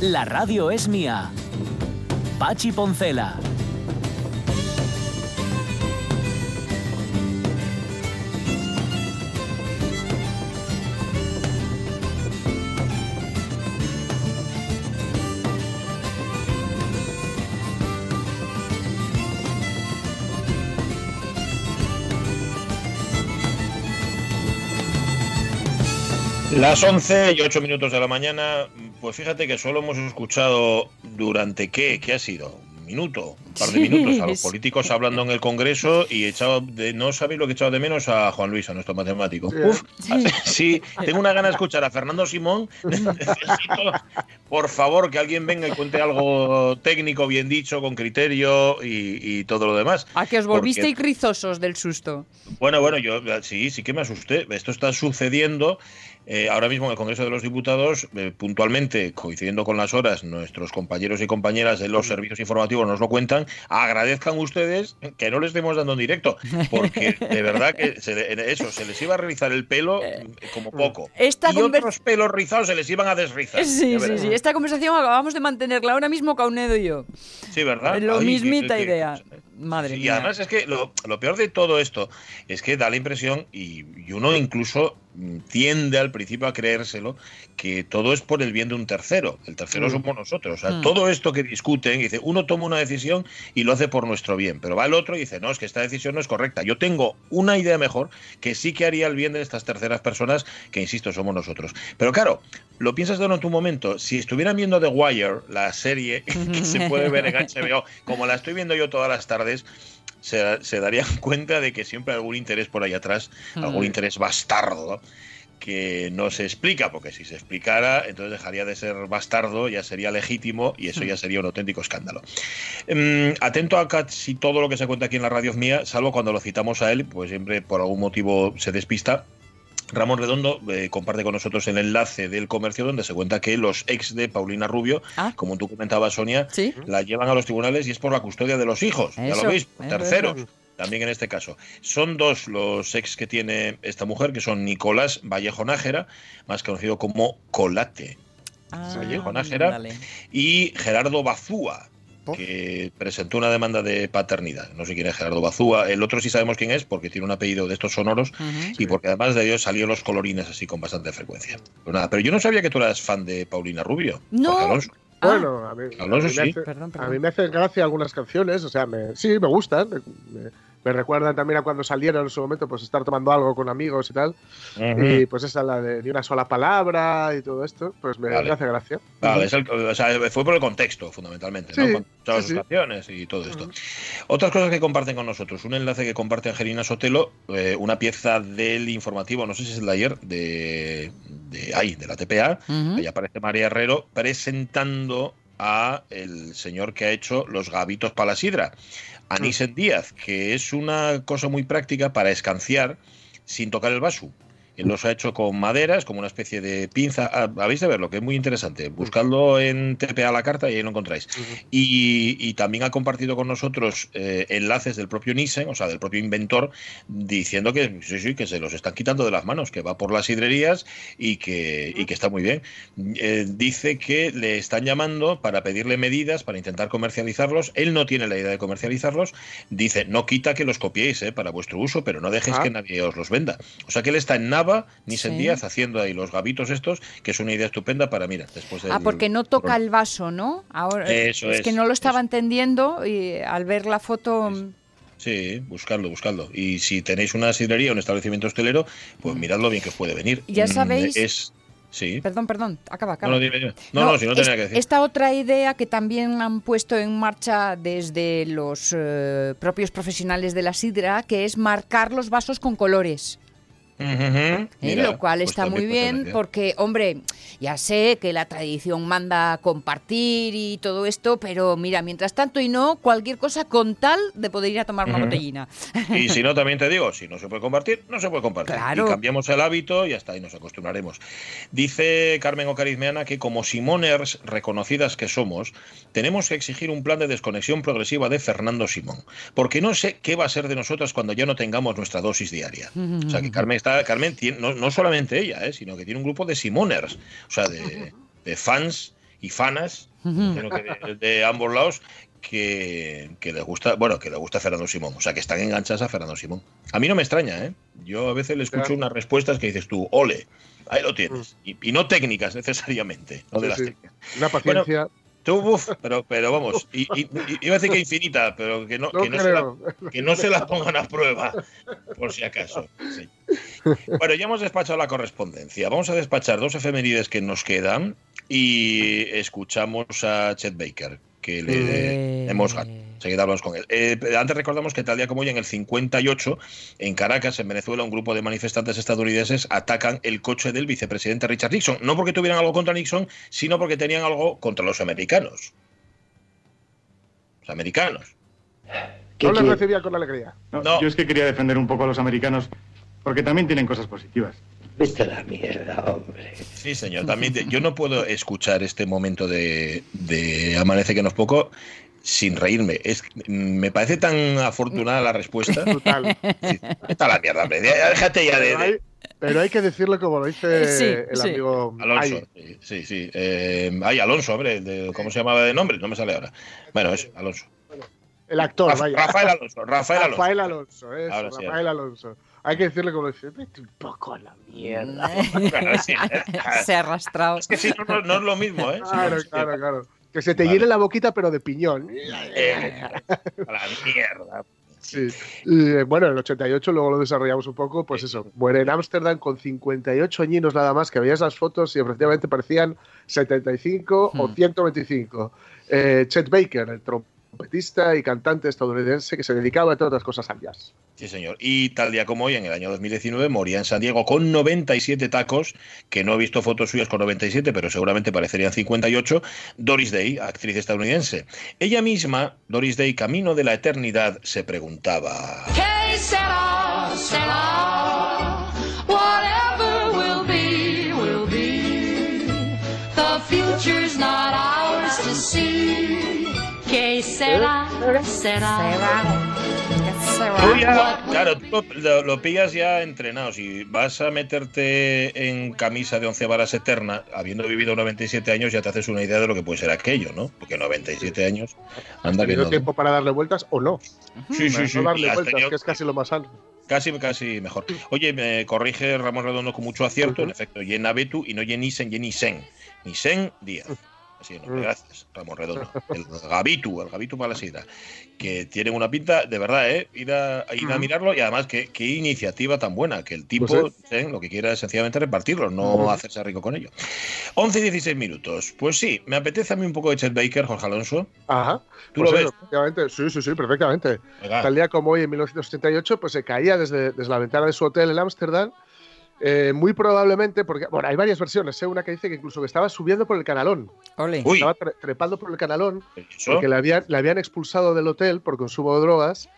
La radio es mía. Pachi Poncela. Las 11 y 8 minutos de la mañana, pues fíjate que solo hemos escuchado durante qué, ¿qué ha sido? Un minuto, un par de Sí, minutos a los políticos hablando en el Congreso y echado de, no sabéis lo que he echado de menos a Juan Luis, a nuestro matemático. Sí. Uf, Sí. sí, tengo una gana de escuchar a Fernando Simón. Necesito, por favor, que alguien venga y cuente algo técnico, bien dicho, con criterio y, y todo lo demás. A que os Porque- volvisteis rizosos del susto. Bueno, bueno, yo sí, sí que me asusté. Esto está sucediendo eh, ahora mismo en el Congreso de los Diputados, eh, puntualmente, coincidiendo con las horas, nuestros compañeros y compañeras de los servicios informativos nos lo cuentan. Agradezcan ustedes que no les estemos dando en directo, porque de verdad que se le- en eso, se les iba a realizar el pelo eh, como poco. Esta y otros pelos rizados se les iban a desrizar. Sí, sí, sí. Esta conversación acabamos de mantenerla ahora mismo Caunedo y yo. Sí, ¿verdad? Lo Ay, mismita idea. Madre Sí, y mía. además es que lo, lo peor de todo esto es que da la impresión, y, y uno incluso mm, tiende al principio a creérselo, que todo es por el bien de un tercero. El tercero Mm. somos nosotros. O sea, Mm. todo esto que discuten, dice, uno toma una decisión y lo hace por nuestro bien, pero va el otro y dice, no, es que esta decisión no es correcta. Yo tengo una idea mejor que sí que haría el bien de estas terceras personas, que insisto, somos nosotros. Pero claro, lo piensas durante un momento, si estuvieran viendo The Wire, la serie que se puede ver en HBO, como la estoy viendo yo todas las tardes, se, se darían cuenta de que siempre hay algún interés por ahí atrás, algún Mm. interés bastardo, que no se explica, porque si se explicara, entonces dejaría de ser bastardo, ya sería legítimo y eso ya sería un auténtico escándalo. Mm, atento a casi todo lo que se cuenta aquí en la radio mía, salvo cuando lo citamos a él, pues siempre por algún motivo se despista. Ramón Redondo eh, comparte con nosotros el enlace del comercio donde se cuenta que los ex de Paulina Rubio, Ah. como tú comentabas, Sonia, Sí. la llevan a los tribunales y es por la custodia de los hijos. ya lo veis, terceros. eso. También en este caso. Son dos los ex que tiene esta mujer, que son Nicolás Vallejo Nájera, más conocido como Colate, Ah, Vallejo Nájera. dale. y Gerardo Bazúa, ¿Por? que presentó una demanda de paternidad. No sé quién es Gerardo Bazúa. El otro sí sabemos quién es, porque tiene un apellido de estos sonoros y porque además de ellos salió los colorines así con bastante frecuencia. Pues nada, pero yo no sabía que tú eras fan de Paulina Rubio. No. Alonso. Ah, Bueno, a mí, a Alonso mí me sí. hace- Perdón, a perdón. mí me hacen gracia algunas canciones, o sea, me, sí, me gustan. Me, me- recuerdan también a cuando salieron en su momento, pues estar tomando algo con amigos y tal. Y pues esa, la de ni una sola palabra y todo esto, pues me, Vale. me hace gracia. Vale, es el- o sea, fue por el contexto, fundamentalmente, ¿no? Sí, Con todas sí, sus sí. canciones y todo esto. Otras cosas que comparten con nosotros. Un enlace que comparte Angelina Sotelo, eh, una pieza del informativo, no sé si es el de ayer, de, de, ahí, de la TPA. Ujú. Ahí aparece María Herrero presentando a el señor que ha hecho los gavitos para la sidra, Anisen Díaz, que es una cosa muy práctica para escanciar sin tocar el vaso. Los ha hecho con maderas, como una especie de pinza. Ah, Habéis de verlo, que es muy interesante. Buscadlo en TPA la carta y ahí lo encontráis. Y, y también ha compartido con nosotros eh, enlaces del propio Nissen, o sea, del propio inventor, diciendo que sí, sí, que se los están quitando de las manos, que va por las hidrerías y que, y que está muy bien. Eh, dice que le están llamando para pedirle medidas para intentar comercializarlos. Él no tiene la idea de comercializarlos. Dice, no quita que los copiéis eh, para vuestro uso, pero no dejéis Ah. que nadie os los venda. O sea que él está en Nava, Nissen Sí. Díaz, haciendo ahí los gavitos estos, que es una idea estupenda para, mira, después del- Ah, porque no toca el vaso, ¿no? Ahora, Eso es, que es, no lo estaba eso. entendiendo y al ver la foto... mm, Sí, buscadlo, buscadlo. Y si tenéis una sidrería un establecimiento hostelero, pues miradlo bien que os puede venir. Ya Mm, sabéis- Es. Sí. Perdón, perdón, acaba, acaba. no, dime, dime. No, no, si no tenía que decir. Esta otra idea que también han puesto en marcha desde los eh, propios profesionales de la sidra, que es marcar los vasos con colores. ¿Eh? mira, lo cual pues está muy bien porque, hombre, ya sé que la tradición manda a compartir y todo esto, pero mira, mientras tanto y no, cualquier cosa con tal de poder ir a tomar una botellina. Y si no, también te digo, si no se puede compartir, no se puede compartir. Claro. Y cambiamos el hábito y hasta ahí nos acostumbraremos. Dice Carmen Ocarizmeana que como Simoners reconocidas que somos, tenemos que exigir un plan de desconexión progresiva de Fernando Simón. Porque no sé qué va a ser de nosotras cuando ya no tengamos nuestra dosis diaria. O sea que Carmen está, Carmen tiene, no, no solamente ella, ¿eh? sino que tiene un grupo de Simoners, o sea, de, de fans y fanas de, ambos lados que, que le gusta, bueno, que le gusta Fernando Simón, o sea, que están enganchadas a Fernando Simón. A mí no me extraña, ¿eh? Yo a veces le escucho unas respuestas que dices tú, ole, ahí lo tienes. Mm. Y, no técnicas necesariamente, no de las técnicas. Una paciencia. Tú, pero, pero vamos, y, iba a decir que infinita, pero que no, que, no se la, que no se la pongan a prueba, por si acaso. Bueno, ya hemos despachado la correspondencia. Vamos a despachar dos efemérides que nos quedan y escuchamos a Chet Baker, que le eh... hemos Seguida hablamos con él. Eh, antes recordamos que tal día como hoy, en el 58, en Caracas, en Venezuela, un grupo de manifestantes estadounidenses atacan el coche del vicepresidente Richard Nixon. No porque tuvieran algo contra Nixon, sino porque tenían algo contra los americanos. Los americanos. No les recibía con alegría. no, Yo es que quería defender un poco a los americanos porque también tienen cosas positivas. Viste la mierda, hombre. Sí, señor. También yo no puedo escuchar este momento de, Amanece que no es poco sin reírme. Es, me parece tan afortunada la respuesta. Total. está la mierda, hombre. Déjate ya de. Pero hay, que decirlo como lo dice el amigo Alonso. Sí, sí. Eh, ay, Alonso, hombre. ¿Cómo se llamaba de nombre? No me sale ahora. Bueno, es Alonso. El actor, vaya. Rafael Alonso. Rafael Alonso. Rafael Alonso, Rafael Alonso. Hay que decirle como dice, vete un poco a la mierda. se ha arrastrado. Es que si no, no, es lo mismo, ¿eh? Claro, claro, claro. Que se te llene la boquita, pero de piñón. Eh, a la mierda. Sí. Y, bueno, en el 88 luego lo desarrollamos un poco, pues eso, muere en Ámsterdam con 58 añinos nada más, que veías las fotos y efectivamente parecían 75 o 125. Hmm. Eh, Chet Baker, el trompetista trompetista y cantante estadounidense que se dedicaba, entre otras cosas, al jazz. Sí, señor. Y tal día como hoy, en el año 2019, moría en San Diego con 97 tacos, que no he visto fotos suyas con 97, pero seguramente parecerían 58, Doris Day, actriz estadounidense. Ella misma, Doris Day, camino de la eternidad, se preguntaba... ¿Qué será, ¿Qué será? ¿Será? claro, tú lo, pillas ya entrenado. Si vas a meterte en camisa de once varas eterna, habiendo vivido 97 años, ya te haces una idea de lo que puede ser aquello, ¿no? Porque 97 años. Anda que no. tiempo para darle vueltas o no? Sí, sí, sí. darle vueltas, que es casi lo más alto. Casi, casi mejor. Oye, me corrige Ramón Redondo con mucho acierto. En efecto, Yena Betu y no Yenisen, Yenisen. Nisen Díaz. No, mm. gracias, Ramón Redondo. El Gabitu, el Gabitu para la sidra. Que tienen una pinta, de verdad, ¿eh? Ir a, ir a mirarlo y además, qué, qué iniciativa tan buena. Que el tipo pues ¿eh? lo que quiera es sencillamente repartirlo, no hacerse rico con ello. 11 y 16 minutos. Pues sí, me apetece a mí un poco de Chet Baker, Jorge Alonso. Ajá. ¿Tú pues lo ves? Sí, sí, sí, perfectamente. Tal día como hoy, en 1978, pues se caía desde, desde la ventana de su hotel en Ámsterdam eh, muy probablemente, porque bueno, hay varias versiones. ¿eh? Una que dice que incluso que estaba subiendo por el canalón. Estaba trepando por el canalón porque le habían, le habían expulsado del hotel por consumo de drogas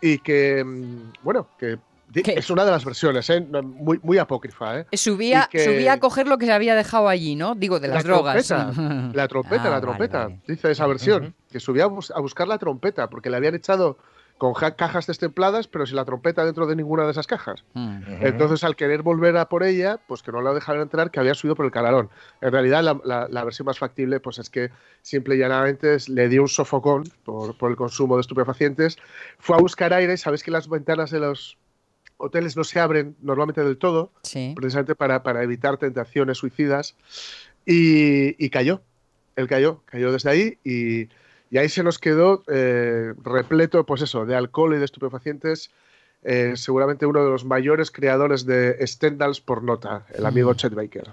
y que, mm, bueno, que Es una de las versiones, ¿eh? muy, muy apócrifa. ¿eh? Subía, subía a coger lo que se había dejado allí, ¿no? Digo, de las drogas. la trompeta, la ah, trompeta, dice esa versión. Que subía a buscar la trompeta porque le habían echado con cajas destempladas, pero sin la trompeta dentro de ninguna de esas cajas. Mm. Entonces, al querer volver a por ella, pues que no la dejaron entrar, que había subido por el canalón. En realidad, la, versión más factible, pues es que simple y llanamente le dio un sofocón por, el consumo de estupefacientes, fue a buscar aire, sabes que las ventanas de los hoteles no se abren normalmente del todo, precisamente para, evitar tentaciones suicidas, y, y cayó. Él cayó, cayó desde ahí y y ahí se nos quedó eh, repleto, pues eso, de alcohol y de estupefacientes. Eh, seguramente uno de los mayores creadores de Stendhals por nota, el amigo Chet Baker.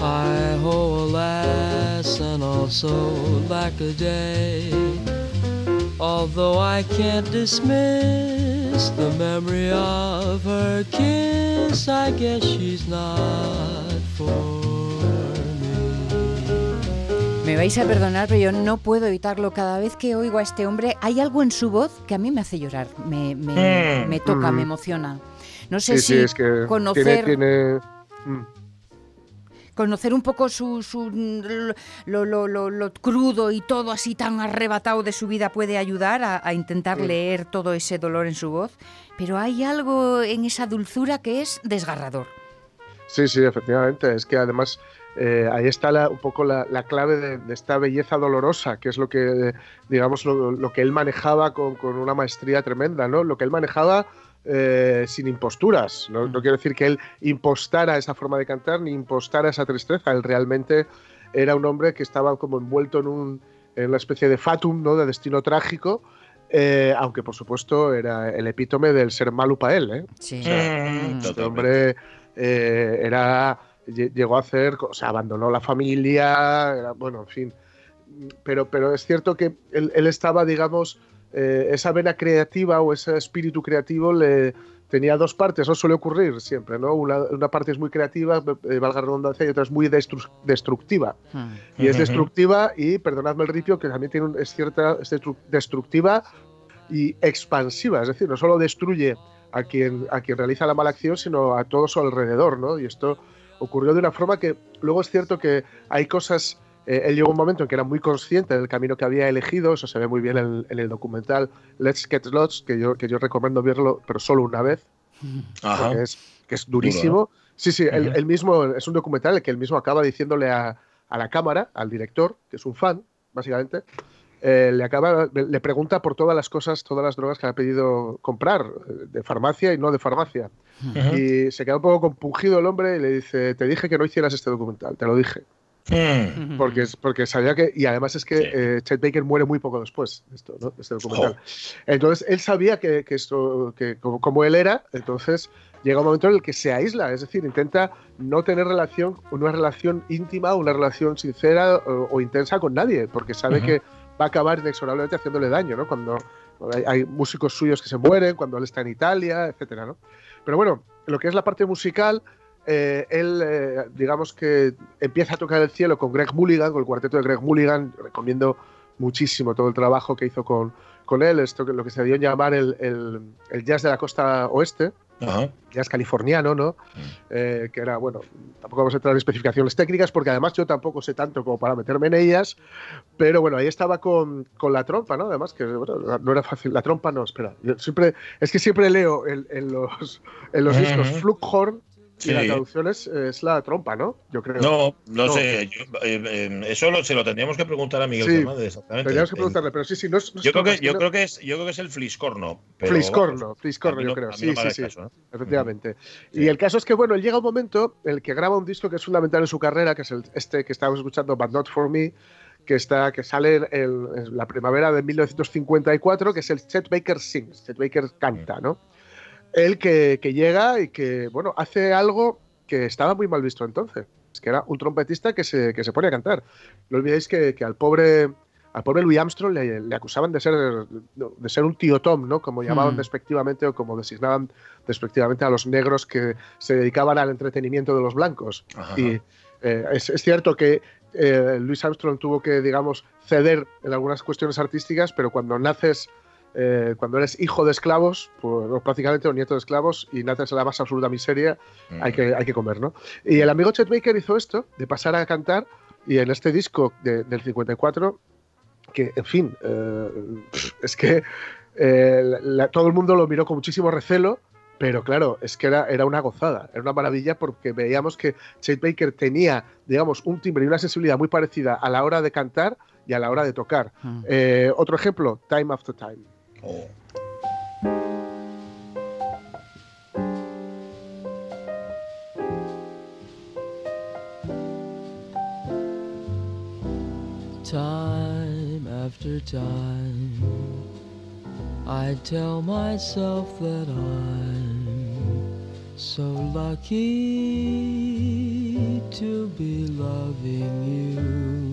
Hi ho, alas, and also lack a day. Although I can't dismiss the memory of her kiss, I guess she's not for me. Me vais a perdonar, pero yo no puedo evitarlo. Cada vez que oigo a este hombre, hay algo en su voz que a mí me hace llorar, me, me, Mm. me toca, Mm. me emociona. No sé Sí, sí, si es que conocer, tiene, tiene- mm. Conocer un poco su, su- lo, lo- lo- lo crudo y todo así tan arrebatado de su vida puede ayudar a, a intentar leer todo ese dolor en su voz. Pero hay algo en esa dulzura que es desgarrador. Sí, sí, efectivamente. Es que además eh, ahí está la- un poco la, la clave de, de esta belleza dolorosa, que es lo que, digamos, lo, lo que él manejaba con, con una maestría tremenda, ¿no? Lo que él manejaba eh, sin imposturas. ¿no? no quiero decir que él impostara esa forma de cantar ni impostara esa tristeza. Él realmente era un hombre que estaba como envuelto en, un, en una especie de fatum, ¿no? De destino trágico. eh, aunque por supuesto era el epítome del ser malo para él, ¿eh? Sí. Mm, Mm. Este hombre era lle- llegó a hacer, o sea, abandonó la familia, era- bueno, en fin. Pero, pero es cierto que él, él estaba, digamos, eh, esa vena creativa o ese espíritu creativo le tenía dos partes, eso suele ocurrir siempre, ¿no? Una, una parte es muy creativa, eh, valga la redundancia, y otra es muy destru- destructiva. Y es destructiva y, perdonadme el ripio, que también tiene un- es cierta, es destru- destructiva y expansiva, es decir, no solo destruye a quien, a quien realiza la mala acción, sino a todo su alrededor, ¿no? Y esto ocurrió de una forma que luego es cierto que hay cosas, eh, él llegó a un momento en que era muy consciente del camino que había elegido, eso se ve muy bien en, en el documental Let's Get Lost, que yo, que yo recomiendo verlo, pero solo una vez, Ajá. es, que es durísimo. Sí, sí, él, él mismo, es un documental en el que él mismo acaba diciéndole a, a la cámara, al director, que es un fan, básicamente, eh, le, acaba, le pregunta por todas las cosas, todas las drogas que ha pedido comprar, eh, de farmacia y no de farmacia. Ujú. Y se queda un poco compungido el hombre y le dice, te dije que no hicieras este documental, te lo dije. Mm. Porque, es, porque sabía que, y además es que Sí. eh, Chet Baker muere muy poco después de esto, ¿no? este documental. Entonces él sabía que, que esto, que como, como él era, entonces llega un momento en el que se aísla, es decir, intenta no tener relación, una relación íntima, una relación sincera o, o intensa con nadie, porque sabe Ujú. que va a acabar inexorablemente haciéndole daño, ¿no? Cuando hay, hay músicos suyos que se mueren, cuando él está en Italia, etcétera, ¿no? Pero bueno, lo que es la parte musical, eh, él, eh, digamos que empieza a tocar el cielo con Greg Mulligan, con el cuarteto de Greg Mulligan. Recomiendo muchísimo todo el trabajo que hizo con, con él, esto que lo que se dio en llamar el, el- el jazz de la costa oeste, Ajá. jazz californiano, ¿no? Eh, que era, bueno, tampoco vamos a entrar en especificaciones técnicas porque además yo tampoco sé tanto como para meterme en ellas, pero bueno, ahí estaba con, con la trompa, ¿no? Además que bueno, no era fácil, la trompa no, espera, yo siempre, es que siempre leo en, en los, en los discos. Flughorn Sí. y la traducción es, es la trompa, ¿no? Yo creo. No, no, No. sé. yo- eh, eh, eso lo- se lo tendríamos que preguntar a Miguel Sí, Fernández, exactamente. Tendríamos que El- preguntarle, pero sí, sí, no es. no Yo creo que es yo creo que es yo creo que es el fliscorno. pero, Fliscorno, Fliscorno, yo creo. Sí, sí, sí. caso, ¿eh? Efectivamente. Sí. Y el caso es que, bueno, él llega un momento en el que graba un disco que es fundamental en su carrera, que es el, este que estábamos escuchando, But Not For Me, que, está, que sale en, en la primavera de 1954, que es el Chet Baker Sings, Chet Baker canta, ¿no? Él que, que llega y que, bueno, hace algo que estaba muy mal visto entonces, es que era un trompetista que se, que se pone a cantar. No olvidéis que, que al pobre... Al pobre Louis Armstrong le, le acusaban de ser, de ser un tío Tom, ¿no? Como llamaban Mm. despectivamente o como designaban despectivamente a los negros que se dedicaban al entretenimiento de los blancos. Ajá. Y eh, es, es cierto que eh, Louis Armstrong tuvo que, digamos, ceder en algunas cuestiones artísticas, pero cuando naces, eh, cuando eres hijo de esclavos, pues, prácticamente o nieto de esclavos, y naces en la más absoluta miseria, Mm. hay que, hay que comer, ¿no? Y el amigo Chet Baker hizo esto, de pasar a cantar, y en este disco de- del 54, que, en fin, eh, es que eh, la- la- todo el mundo lo miró con muchísimo recelo, pero claro, es que era, era una gozada, era una maravilla porque veíamos que Chet Baker tenía, digamos, un timbre y una sensibilidad muy parecida a la hora de cantar y a la hora de tocar. Mm. Eh, otro ejemplo, Time After Time. Oh. Time after time, I tell myself that I'm so lucky to be loving you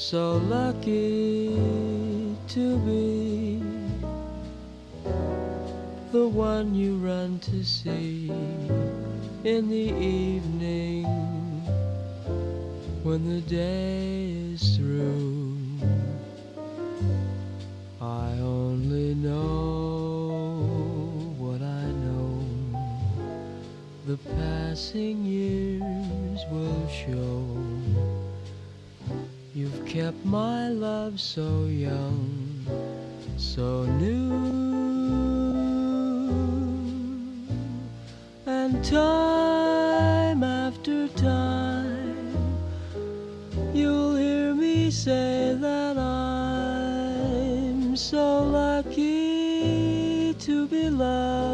So lucky to be the one you run to see in the evening when the day is through. I only know what I know. The passing years will show. You've kept my love so young, so new. And time after time, you'll hear me say that I'm so lucky to be loving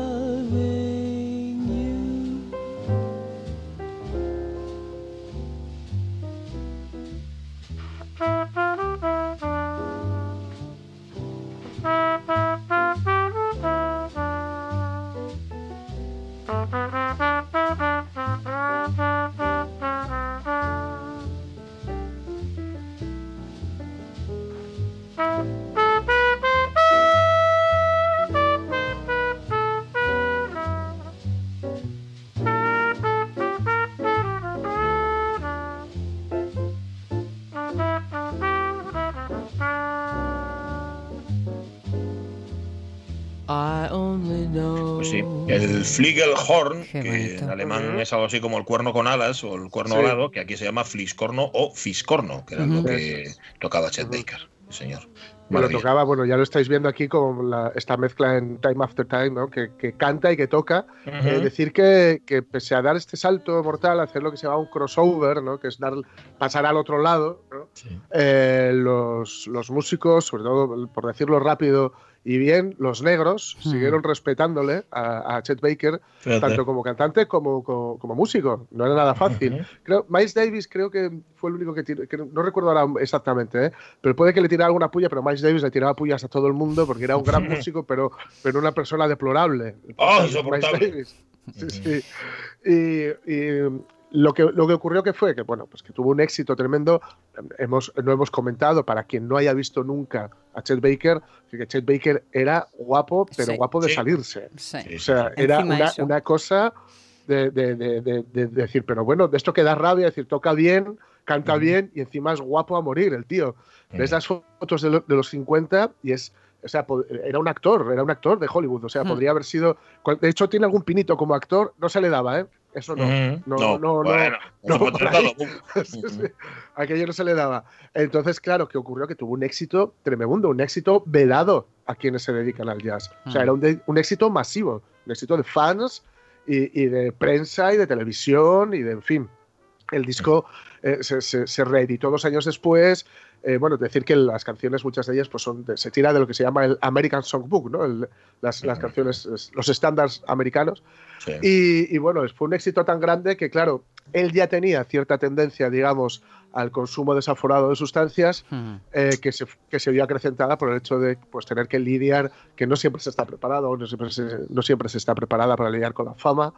el Flügelhorn, Qué que en alemán es algo así como el cuerno con alas o el cuerno Sí. alado, que aquí se llama Fliscorno o Fiscorno, que era lo Ujú. que tocaba Chet Baker, señor. Bueno, Maravilla. tocaba, bueno, ya lo estáis viendo aquí con la- esta mezcla en Time After Time, ¿no? que, que canta y que toca. Eh, decir que, que pese a dar este salto mortal, hacer lo que se llama un crossover, ¿no? que es dar, pasar al otro lado, ¿no? Eh, los, los músicos, sobre todo por decirlo rápido y bien, los negros Hmm. siguieron respetándole a, a Chet Baker, Fíjate. tanto como cantante como, como, como músico. No era nada fácil. Creo, Miles Davis creo que fue el único que tiró, que no- recuerdo ahora exactamente, ¿eh? pero puede que le tirara alguna puya, pero Miles Davis le tiraba pullas a todo el mundo porque era un gran músico, pero, pero una persona deplorable. ¡Oh, insoportable! Davis. Sí, sí. Y, y lo, que, lo que ocurrió que fue que, bueno, pues que tuvo un éxito tremendo. Hemos, no hemos comentado, para quien no haya visto nunca a Chet Baker, que Chet Baker era guapo, pero Sí. guapo de Sí. salirse. Sí. O sea, sí. era una, cosa de, de- de- de- de decir, pero bueno, de esto que da rabia, decir, toca bien, canta bien y encima es guapo a morir el tío. Ves las fotos de, lo- de los 50 y es, o sea, era un actor, era un actor de Hollywood, o sea, podría haber sido, de hecho tiene algún pinito como actor, no se le daba, ¿eh? Eso no. No, no, no, bueno, no, ahí. Sí, sí. Aquello no se le daba. Entonces, claro, que ocurrió que tuvo un éxito tremendo, un éxito vedado a quienes se dedican al jazz. O sea, era un, de- un éxito masivo, un éxito de fans y, y de prensa y de televisión y de, en fin. El disco eh, se, se- se reeditó dos años después. Eh, bueno, decir que las canciones, muchas de ellas, pues son de- se tira de lo que se llama el American Songbook, ¿no? El- las, las Ujú. canciones, es- los estándares americanos. Sí. Y, y bueno, fue un éxito tan grande que, claro, él ya tenía cierta tendencia, digamos, al consumo desaforado de sustancias Mm. eh, que, se, que se vio acrecentada por el hecho de pues, tener que lidiar, que no siempre se está preparado, no siempre se, no siempre se está preparada para lidiar con la fama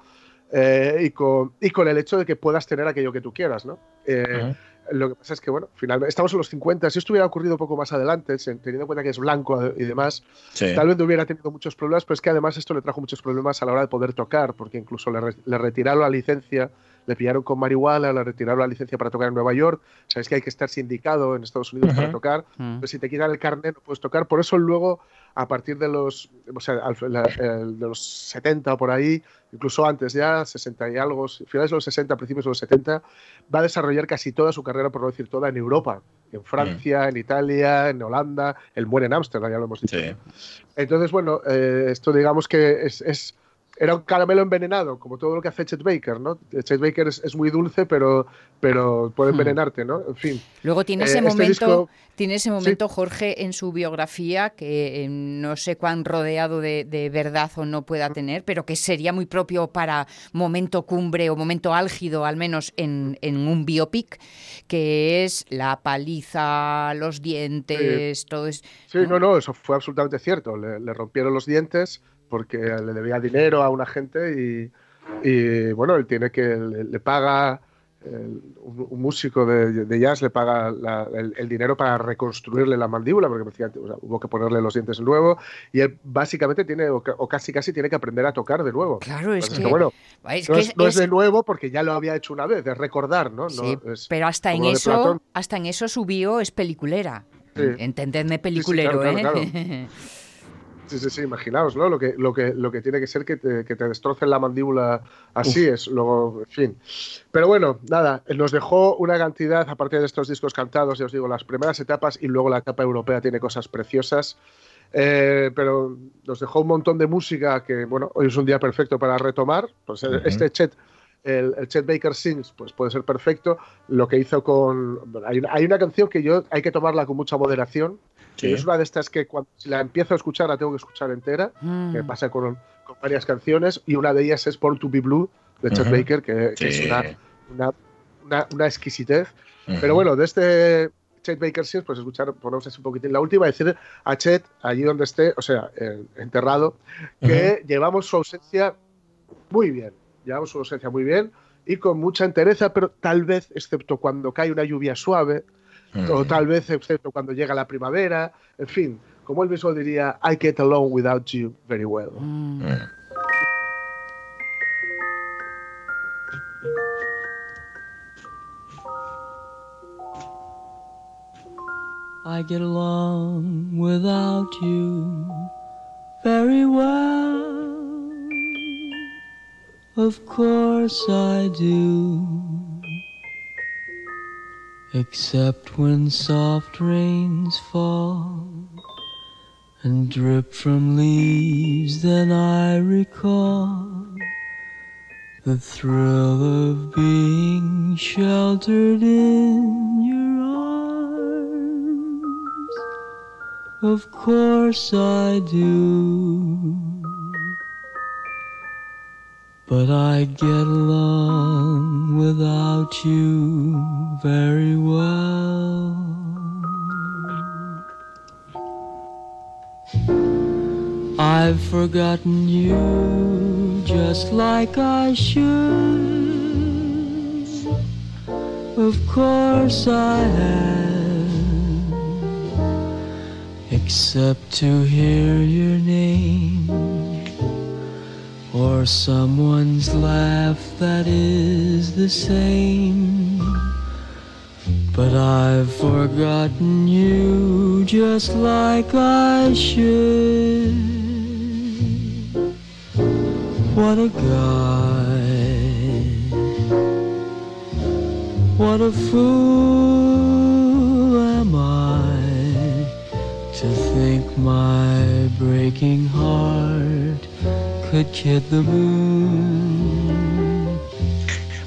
eh, y, con, y con el hecho de que puedas tener aquello que tú quieras, ¿no? Eh. Lo que pasa es que, bueno, finalmente estamos en los 50. Si esto hubiera ocurrido un poco más adelante, se- teniendo en cuenta que es blanco y demás, Sí. Tal vez no hubiera tenido muchos problemas, pero es que además esto le trajo muchos problemas a la hora de poder tocar, porque incluso le, re- le retiraron la licencia, le pillaron con marihuana, le retiraron la licencia para tocar en Nueva York. Sabéis que hay que estar sindicado en Estados Unidos para tocar. Mm. Pues si te quitan el carnet no puedes tocar. Por eso luego, a partir de los, o sea, al- la- el- de los 70 o por ahí, incluso antes ya, 60 y algo, finales de los 60, principios de los 70, va a desarrollar casi toda su carrera, por no decir toda, en Europa. En Francia, en Italia, en Holanda, el muere en Ámsterdam, ya lo hemos dicho. Sí. Entonces, bueno, eh, esto digamos que es, es, era un caramelo envenenado, como todo lo que hace Chet Baker, ¿no? Chet Baker es, es muy dulce, pero, pero puede envenenarte, ¿no? En fin. Luego tiene Eh, ese este momento, disco- tiene ese momento Jorge en su biografía que eh, no sé cuán rodeado de, de verdad o no pueda tener, pero que sería muy propio para momento cumbre o momento álgido, al menos en, en un biopic, que es la paliza, los dientes, todo es Sí, no, no, eso fue absolutamente cierto. Le, le rompieron los dientes porque le debía dinero a una gente y, y, bueno, él tiene que, le, le paga, el- un, un músico de, de jazz le paga la- el, el dinero para reconstruirle la mandíbula porque decía, o sea, hubo que ponerle los dientes de nuevo y él básicamente tiene, o, ca- o casi casi tiene que aprender a tocar de nuevo. Claro, es que, bueno, es no, que es, no es es- de nuevo porque ya lo había hecho una vez, es recordar, ¿no? Sí, pero hasta en eso, Platón. hasta en eso subió es peliculera. Sí. Entendedme peliculero, claro, claro, ¿eh? Sí, sí, sí, imaginaos, ¿no? Lo que, lo que, lo que tiene que ser que te, que te destrocen la mandíbula así es, luego, en fin. Pero bueno, nada, nos dejó una cantidad, aparte de estos discos cantados, ya os digo, las primeras etapas y luego la etapa europea tiene cosas preciosas. Eh, pero nos dejó un montón de música que, bueno, hoy es un día perfecto para retomar. Pues eh, este Chet, el, el Chet Baker Sings, pues puede ser perfecto. Lo que hizo con. bueno, hay, una, hay una canción que yo hay que tomarla con mucha moderación. Sí. es una de estas que cuando si la empiezo a escuchar la tengo que escuchar entera. Mm. Que pasa con, con varias canciones. Y una de ellas es Born to Be Blue de Chet. Baker, que, es una, una, una, una exquisitez. Pero bueno, de este Chet Baker Sings, pues escuchar, ponemos así un poquitín la última, decir a Chet, allí donde esté, o sea, enterrado, que llevamos su ausencia muy bien. Llevamos su ausencia muy bien y con mucha entereza, pero tal vez, excepto cuando cae una lluvia suave, Ujú. o tal vez, excepto cuando llega la primavera, en fin, como él mismo diría, I get along without you very well. Mm. I get along without you very well. Of course I do. Except when soft rains fall and drip from leaves, then I recall the thrill of being sheltered in your arms. Of course I do. But I get along without you very well. I've forgotten you just like I should. Of course I have, except to hear your name or someone's laugh that is the same. But I've forgotten you just like I should. What a guy. What a fool am I to think my breaking heart could kid the moon.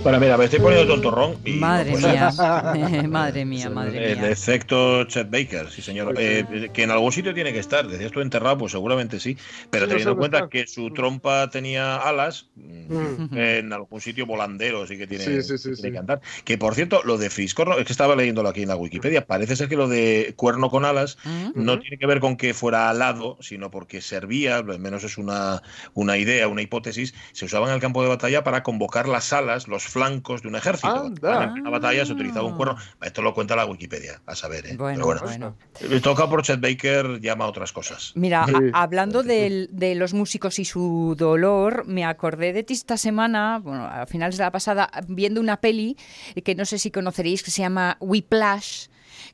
Bueno, mira, me estoy poniendo tontorrón. Y Madre no mía, madre mía, madre El mía. efecto Chet Baker, sí señor. Eh, que en algún sitio tiene que estar. Decías tú enterrado, pues seguramente sí. Pero Sí, teniendo en cuenta que su trompa tenía alas, mm, Mm. en algún sitio volandero sí que tiene, Sí, sí, sí, que, tiene sí. que andar. Que por cierto, lo de Fiscorno, es que estaba leyéndolo aquí en la Wikipedia, parece ser que lo de cuerno con alas Mm. no tiene que ver con que fuera alado, sino porque servía, al menos es una, una idea, una hipótesis, se usaba en el campo de batalla para convocar las alas, los flancos de un ejército. Anda. En una batalla se utilizaba un cuerno. Esto lo cuenta la Wikipedia, a saber. ¿eh? Bueno, Pero bueno, bueno. Eh, Toca por Chet Baker, llama a otras cosas. Mira, Sí. a- hablando de los músicos y su dolor, me acordé de ti esta semana, bueno, a finales de la pasada, viendo una peli que no sé si conoceréis, que se llama Whiplash,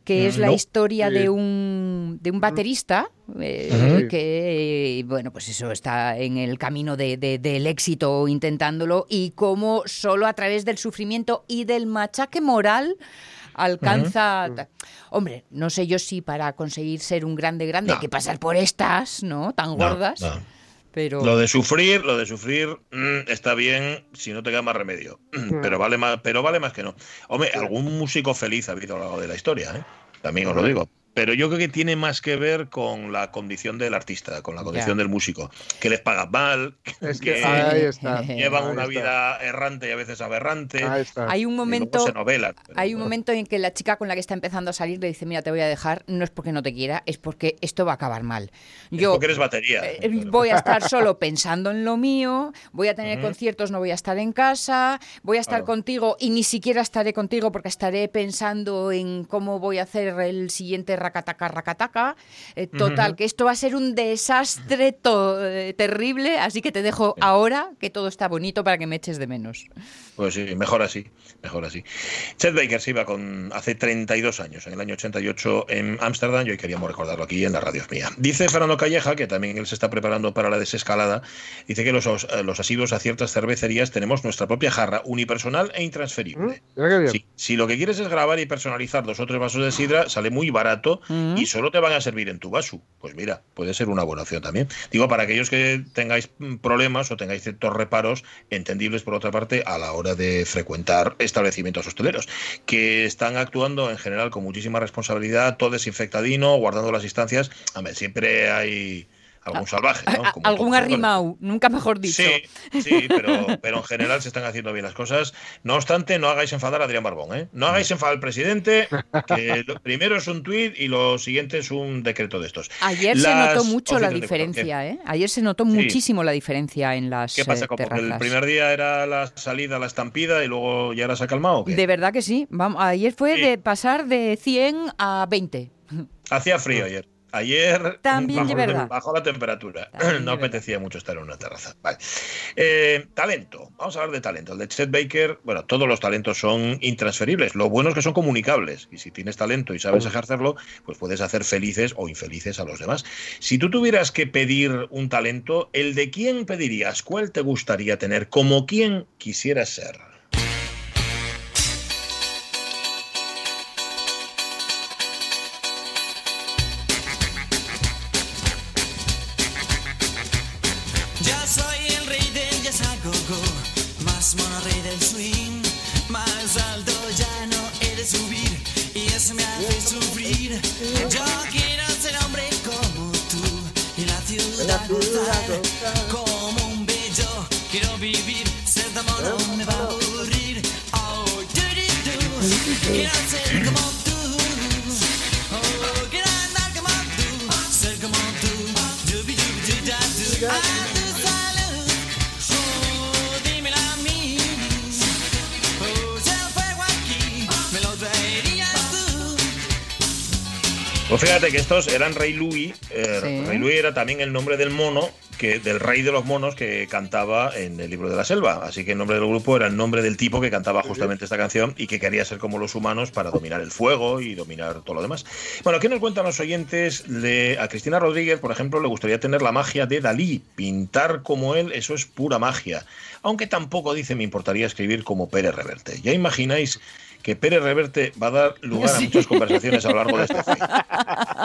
que es la No. historia Sí. de un, de un baterista eh, que, bueno, pues eso, está en el camino de- de- del éxito intentándolo y cómo solo a través del sufrimiento y del machaque moral alcanza... Hombre, no sé yo si para conseguir ser un grande grande hay que pasar por estas, ¿no? Tan No, gordas. no. Pero Lo de sufrir, lo de sufrir mm, está bien si no te queda más remedio, pero vale más, pero vale más que no. Hombre, algún músico feliz ha habido a lo largo de la historia, ¿eh? También os lo digo. Pero yo creo que tiene más que ver con la condición del artista, con la condición del músico, que les pagan mal, Es que que ahí está. llevan Ahí una está. vida errante y a veces aberrante. Ahí está. hay un momento se novelan. pero Hay un bueno. momento en que la chica con la que está empezando a salir le dice, mira, te voy a dejar, no es porque no te quiera, es porque esto va a acabar mal. Es Yo porque eres batería. eh, voy a estar solo pensando en lo mío, voy a tener conciertos, no voy a estar en casa, voy a estar Claro. contigo y ni siquiera estaré contigo porque estaré pensando en cómo voy a hacer el siguiente racataca racataca. Eh, total, que esto va a ser un desastre to- eh, terrible, así que te dejo ahora que todo está bonito para que me eches de menos. Pues sí, mejor así, mejor así. Chet Baker se iba con hace 32 años, en el año 88 en Ámsterdam, y hoy queríamos recordarlo aquí en la radio mía. Dice Fernando Calleja, que también él se está preparando para la desescalada, dice que los, eh, los asiduos a ciertas cervecerías tenemos nuestra propia jarra unipersonal e ¿Mm? intransferible. Bien. Sí, si lo que quieres es grabar y personalizar dos o tres vasos de sidra, sale muy barato Y solo te van a servir en tu vaso. Pues mira, puede ser una buena opción también. Digo, para aquellos que tengáis mm, problemas o tengáis ciertos reparos, entendibles por otra parte, a la hora de frecuentar establecimientos hosteleros, que están actuando en general con muchísima responsabilidad, todo desinfectadino, guardando las distancias. A ver, siempre hay algún salvaje, ¿no? Como Algún arrimau, nunca mejor dicho. Sí, sí, pero, pero en general se están haciendo bien las cosas. No obstante, no hagáis enfadar a Adrián Barbón, ¿eh? No hagáis enfadar al presidente, que lo primero es un tuit y lo siguiente es un decreto de estos. Ayer se notó mucho la diferencia, ¿eh? Ayer se notó Sí. muchísimo la diferencia en las ¿Qué pasa? eh, ¿Como terrazas. el primer día era la salida, la estampida y luego ya ahora se ha calmado? De verdad que sí. Vamos, ayer fue Sí. de pasar de 100 a 20 Hacía frío ayer. Ayer También bajó, la temperatura. También no apetecía mucho estar en una terraza. Vale. Eh, talento. Vamos a hablar de talento. El de Chet Baker, bueno, todos los talentos son intransferibles. Lo bueno es que son comunicables. Y si tienes talento y sabes ejercerlo, pues puedes hacer felices o infelices a los demás. Si tú tuvieras que pedir un talento, ¿el de quién pedirías? ¿Cuál te gustaría tener? ¿Como quién quisieras ser? Gozar como un bello. Quiero vivir, ser tan mono me va a aburrir. Oh, do-di-do. quiero ser como tú. Oh, quiero andar como tú, ser como tú. Dubi-dubi-du-da-du. Tu salud, Pues fíjate que estos eran Rey Louis. eh, Sí. Rey Louis era también el nombre del mono, que, del rey de los monos que cantaba en el libro de la selva. Así que el nombre del grupo era el nombre del tipo que cantaba justamente esta canción y que quería ser como los humanos para dominar el fuego y dominar todo lo demás. Bueno, ¿qué nos cuentan los oyentes? De, a Cristina Rodríguez, por ejemplo, le gustaría tener la magia de Dalí. Pintar como él, eso es pura magia. Aunque tampoco dice me importaría escribir como Pérez Reverte. Ya imagináis que Pérez Reverte va a dar lugar a muchas conversaciones a lo largo de este film.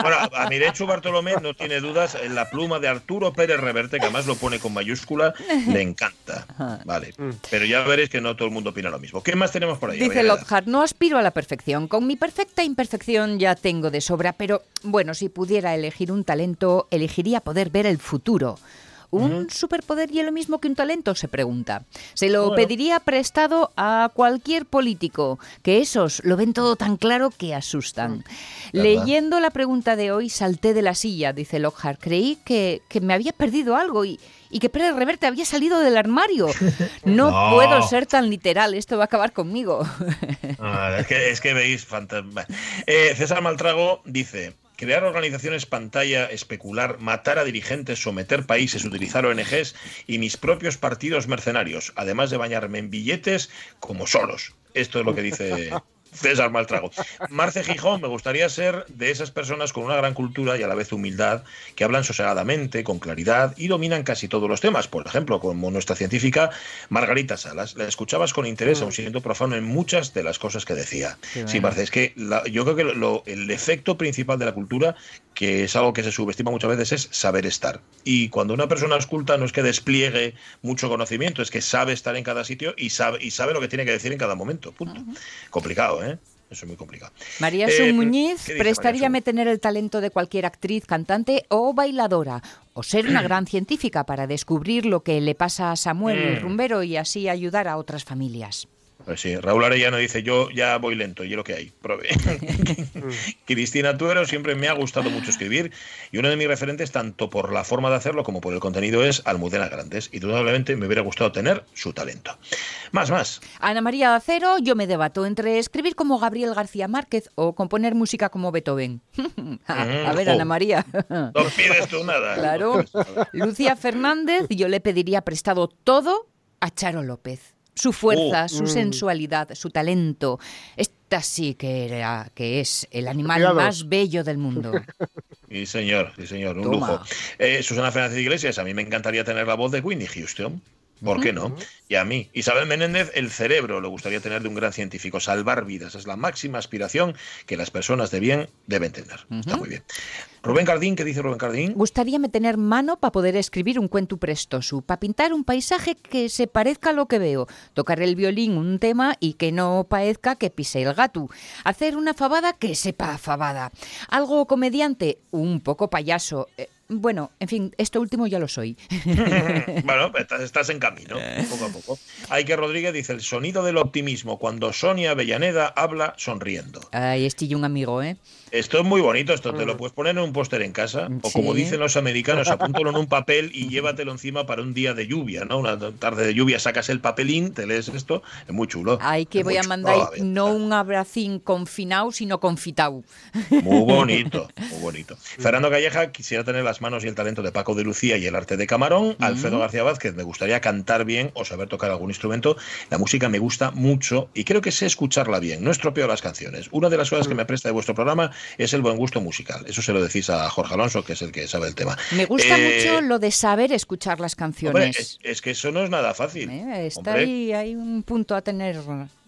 Bueno, a Mirechu Bartolomé no tiene dudas, en la pluma de Arturo Pérez Reverte, que además lo pone con mayúscula, le encanta. Vale, pero ya veréis que no todo el mundo opina lo mismo. ¿Qué más tenemos por ahí? Dice? Lockhart, no aspiro a la perfección. Con mi perfecta imperfección ya tengo de sobra, pero bueno, si pudiera elegir un talento, elegiría poder ver el futuro. ¿Un superpoder y lo mismo que un talento? Se pregunta. Se lo Bueno. pediría prestado a cualquier político, que esos lo ven todo tan claro que asustan. Leyendo la pregunta de hoy, salté de la silla, dice Lockhart. Creí que, que me había perdido algo y, y que Pérez Reverte había salido del armario. No, No. puedo ser tan literal, esto va a acabar conmigo. Ah, es, que, es que veis fantasma. Eh, César Maltrago dice. Crear organizaciones pantalla, especular, matar a dirigentes, someter países, utilizar ONGs y mis propios partidos mercenarios, además de bañarme en billetes como solos. Esto es lo que dice César Maltrago. Marce Gijón, me gustaría ser de esas personas con una gran cultura y a la vez humildad, que hablan sosegadamente, con claridad y dominan casi todos los temas. Por ejemplo, como nuestra científica Margarita Salas. La escuchabas con interés, aun siendo profano en muchas de las cosas que decía. Qué Sí. Marce, es que la- yo creo que lo- el efecto principal de la cultura, que es algo que se subestima muchas veces, es saber estar. Y cuando una persona es culta, no es que despliegue mucho conocimiento, es que sabe estar en cada sitio y sabe, y sabe lo que tiene que decir en cada momento. Punto. Complicado, ¿eh? Eso es muy complicado. María Eh, Sun Muñiz, ¿qué dice prestaríame tener el talento de cualquier actriz, cantante o bailadora, o ser una gran científica para descubrir lo que le pasa a Samuel el Mm. rumbero y así ayudar a otras familias. Pues sí, Raúl Arellano dice, yo ya voy lento, y es lo que hay. Prove. Cristina Tuero, siempre me ha gustado mucho escribir y uno de mis referentes, tanto por la forma de hacerlo como por el contenido, es Almudena Grandes. Y indudablemente me hubiera gustado tener su talento. Más, más. Ana María Acero, yo me debato entre escribir como Gabriel García Márquez o componer música como Beethoven. a, a ver, Mm, Ana. María. No pides tú nada. Claro. Lucía Fernández, yo le pediría prestado todo a Charo López. Su fuerza, Oh. su Mm. sensualidad, su talento. Esta sí que era, que es el animal Cuidado. más bello del mundo. Sí, señor, sí, señor, un Toma. lujo. Eh, Susana Fernández Iglesias, a mí me encantaría tener la voz de Whitney Houston. ¿Por qué no? Y a mí. Isabel Menéndez, el cerebro le gustaría tener de un gran científico. Salvar vidas es la máxima aspiración que las personas de bien deben tener. Está muy bien. Rubén Cardín, ¿qué dice Rubén Cardín? Gustaríame tener mano para poder escribir un cuento prestoso, para pintar un paisaje que se parezca a lo que veo, tocar el violín un tema y que no parezca que pise el gato, hacer una fabada que sepa fabada, algo comediante, un poco payaso. eh, bueno, en fin, esto último ya lo soy. bueno, estás, estás en camino, poco a poco. Aike Rodríguez dice, el sonido del optimismo cuando Sonia Avellaneda habla sonriendo. Ay, estillo un amigo, ¿eh? Esto es muy bonito, esto te lo puedes poner en un póster en casa, o como dicen los americanos, apúntalo en un papel y llévatelo encima para un día de lluvia, ¿no? Una tarde de lluvia, sacas el papelín, te lees esto, es muy chulo. Ay, que voy a chulo, mandar a ver, no un abracín confinado, sino confitado. Muy bonito, muy bonito. Fernando Calleja, quisiera tener las manos y el talento de Paco de Lucía y el arte de Camarón. Alfredo García Vázquez, me gustaría cantar bien o saber tocar algún instrumento. La música me gusta mucho y creo que sé escucharla bien. No estropeo las canciones. Una de las cosas que me presta de vuestro programa es el buen gusto musical. Eso se lo decís a Jorge Alonso, que es el que sabe el tema. Me gusta Eh, mucho lo de saber escuchar las Hombre, canciones. es, es que eso no es nada fácil. Eh, Está Hombre. ahí, hay un punto a tener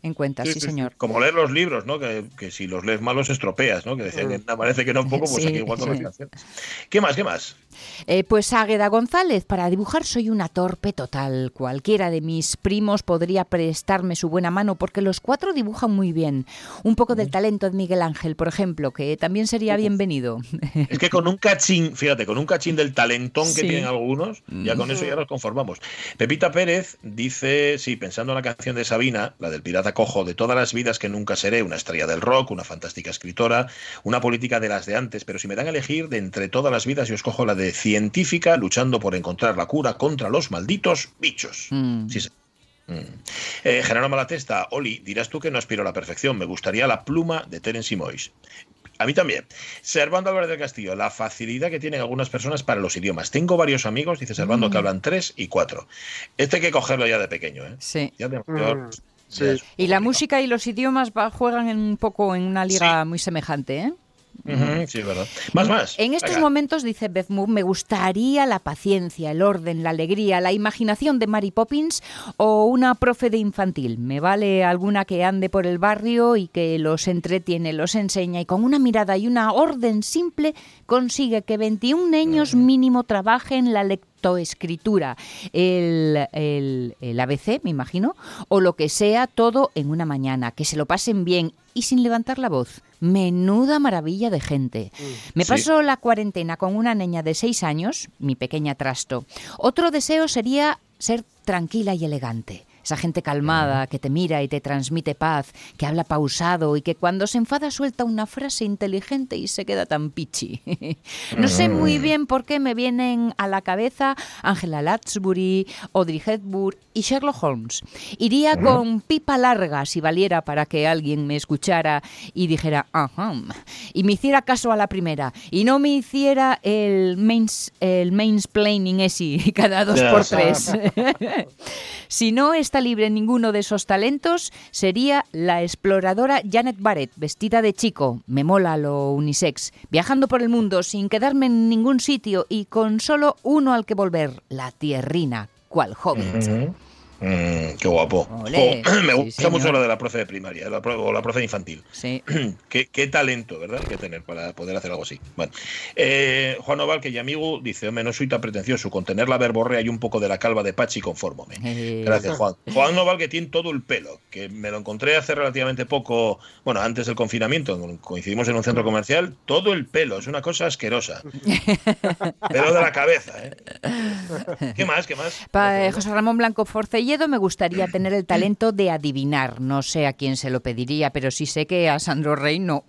en cuenta, sí, señor. Como leer los libros, ¿no? Que, que si los lees malos estropeas, ¿no? Que decían que parece que no un poco, pues Sí, aquí igual con sí. ¿Qué más? ¿Qué más? Eh, pues Águeda González, para dibujar soy una torpe total. Cualquiera de mis primos podría prestarme su buena mano porque los cuatro dibujan muy bien. Un poco del talento de Miguel Ángel, por ejemplo, que también sería bienvenido. Es que con un cachín, fíjate, con un cachín del talentón que tienen algunos, ya con eso ya nos conformamos. Pepita Pérez dice, sí, pensando en la canción de Sabina, la del pirata cojo, de todas las vidas que nunca seré, una estrella del rock, una fantástica escritora, una política de las de antes, pero si me dan a elegir de entre todas las vidas, yo escojo la de científica luchando por encontrar la cura contra los malditos bichos. Mm. Sí, sí. Mm. Eh, Gerardo Malatesta, Oli, dirás tú que no aspiro a la perfección. Me gustaría la pluma de Terence Simois. A mí también. Servando Álvarez del Castillo, la facilidad que tienen algunas personas para los idiomas. Tengo varios amigos, dice Servando, que hablan tres y cuatro. Este hay que cogerlo ya de pequeño, ¿eh? Sí. Ya de mayor, Mm, sí. Y la música y los idiomas va- juegan en un poco en una liga muy semejante, ¿eh? Ujú, sí, es verdad. Más, más. En estos momentos, dice Beth me gustaría la paciencia, el orden, la alegría, la imaginación de Mary Poppins o una profe de infantil. Me vale alguna que ande por el barrio y que los entretiene, los enseña y con una mirada y una orden simple consigue que 21 niños mínimo trabajen la lectoescritura, el, el, el ABC, me imagino, o lo que sea, todo en una mañana, que se lo pasen bien y sin levantar la voz. Menuda maravilla de gente. Me Sí. paso la cuarentena con una niña de seis años, mi pequeña trasto. Otro deseo sería ser tranquila y elegante. Esa gente calmada que te mira y te transmite paz, que habla pausado y que cuando se enfada suelta una frase inteligente y se queda tan pichi. no sé muy bien por qué me vienen a la cabeza Angela Lansbury, Audrey Hepburn y Sherlock Holmes. Iría con pipa larga si valiera para que alguien me escuchara y dijera, ajá, y me hiciera caso a la primera y no me hiciera el, mains, el mansplaining ese cada dos por tres. si no, estaría libre ninguno de esos talentos, sería la exploradora Janet Barrett, vestida de chico, me mola lo unisex, viajando por el mundo sin quedarme en ningún sitio y con solo uno al que volver, la tierrina, cual hobbit. Mm, qué guapo. Olé. Oh, me gusta mucho lo de la profe de primaria la pro- o la profe infantil. Sí. qué, qué talento, ¿verdad? Hay que tener para poder hacer algo así. Bueno. Eh, Juan Oval, que ya amigo, dice: Hombre, no soy tan pretencioso. Con tener la verborrea y un poco de la calva de Pachi, confórmome. Eh, Gracias, Juan. Juan Noval, que tiene todo el pelo, que me lo encontré hace relativamente poco, bueno, antes del confinamiento, coincidimos en un centro comercial, todo el pelo, es una cosa asquerosa. Pelo de la cabeza, ¿eh? ¿Qué más? ¿Qué más? Pa- eh, José Ramón Blanco Me gustaría tener el talento de adivinar. No sé a quién se lo pediría, pero sí sé que a Sandro Rey no.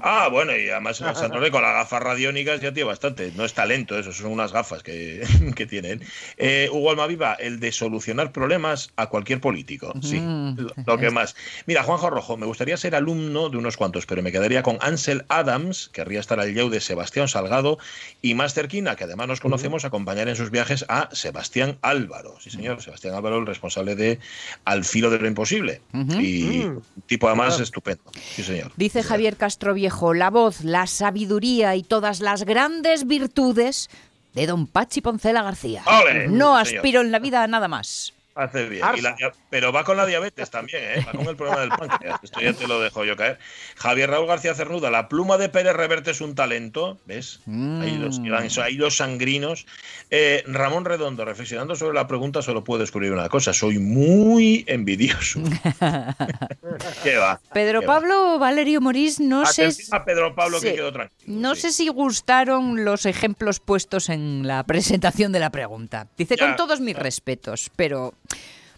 Ah, bueno, y además Sandro Rey con las gafas radiónicas ya tiene bastante. No es talento, eso son unas gafas que, que tiene él. Eh, Hugo Almaviva, el de solucionar problemas a cualquier político. Sí, Mm. lo, lo que más. Mira, Juanjo Rojo, me gustaría ser alumno de unos cuantos, pero me quedaría con Ansel Adams, querría estar al lleu de Sebastián Salgado, y más cerquina, que además nos conocemos, acompañar en sus viajes a Sebastián Álvaro. Sí, señor, Sebastián Álvaro, el responsable de Al filo de lo imposible. Y un tipo además estupendo. Sí, señor. Dice Javier Castro Viejo, la voz, la sabiduría y todas las grandes virtudes de don Pachi Poncela García. ¡Ole! No aspiro en la vida a nada más. Hace bien. Y la pero va con la diabetes también, ¿eh? Va con el problema del páncreas. Esto ya te lo dejo yo caer. Javier Raúl García Cernuda, la pluma de Pérez Reverte es un talento, ¿ves? Ahí, los, Mm. ahí los sangrinos. Eh, Ramón Redondo, reflexionando sobre la pregunta, solo puedo descubrir una cosa. Soy muy envidioso. ¿Qué va? Pedro ¿Qué va? Pablo Valerio Morís, no sé, a Pedro Pablo que quedó tranquilo. no sí. sé si gustaron los ejemplos puestos en la presentación de la pregunta. Dice, Ya, con todos mis respetos, pero...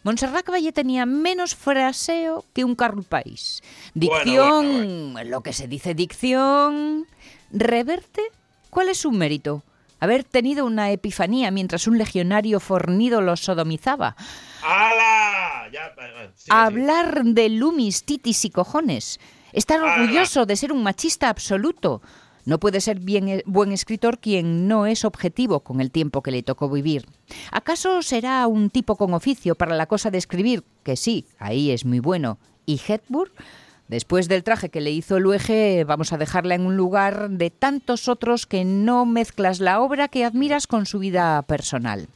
Montserrat Caballé tenía menos fraseo que un carro país. Bueno, Dicción, bueno, lo que se dice dicción. Reverte, ¿cuál es su mérito? Haber tenido una epifanía mientras un legionario fornido lo sodomizaba. ¡Hala! Ya, sigue, sigue. Hablar de lumis, titis y cojones. Estar ¡Hala! orgulloso de ser un machista absoluto. No puede ser eh, buen escritor quien no es objetivo con el tiempo que le tocó vivir. ¿Acaso será un tipo con oficio para la cosa de escribir? Que sí, ahí es muy bueno. ¿Y Hepburn? Después del traje que le hizo el UEG, vamos a dejarla en un lugar de tantos otros que no mezclas la obra que admiras con su vida personal.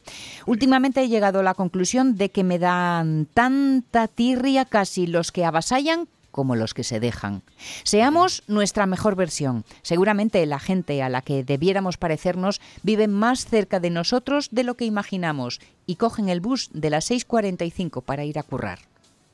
Últimamente he llegado a la conclusión de que me dan tanta tirria casi los que avasallan como los que se dejan. Seamos nuestra mejor versión. Seguramente la gente a la que debiéramos parecernos vive más cerca de nosotros de lo que imaginamos y cogen el bus de las 6.45 para ir a currar.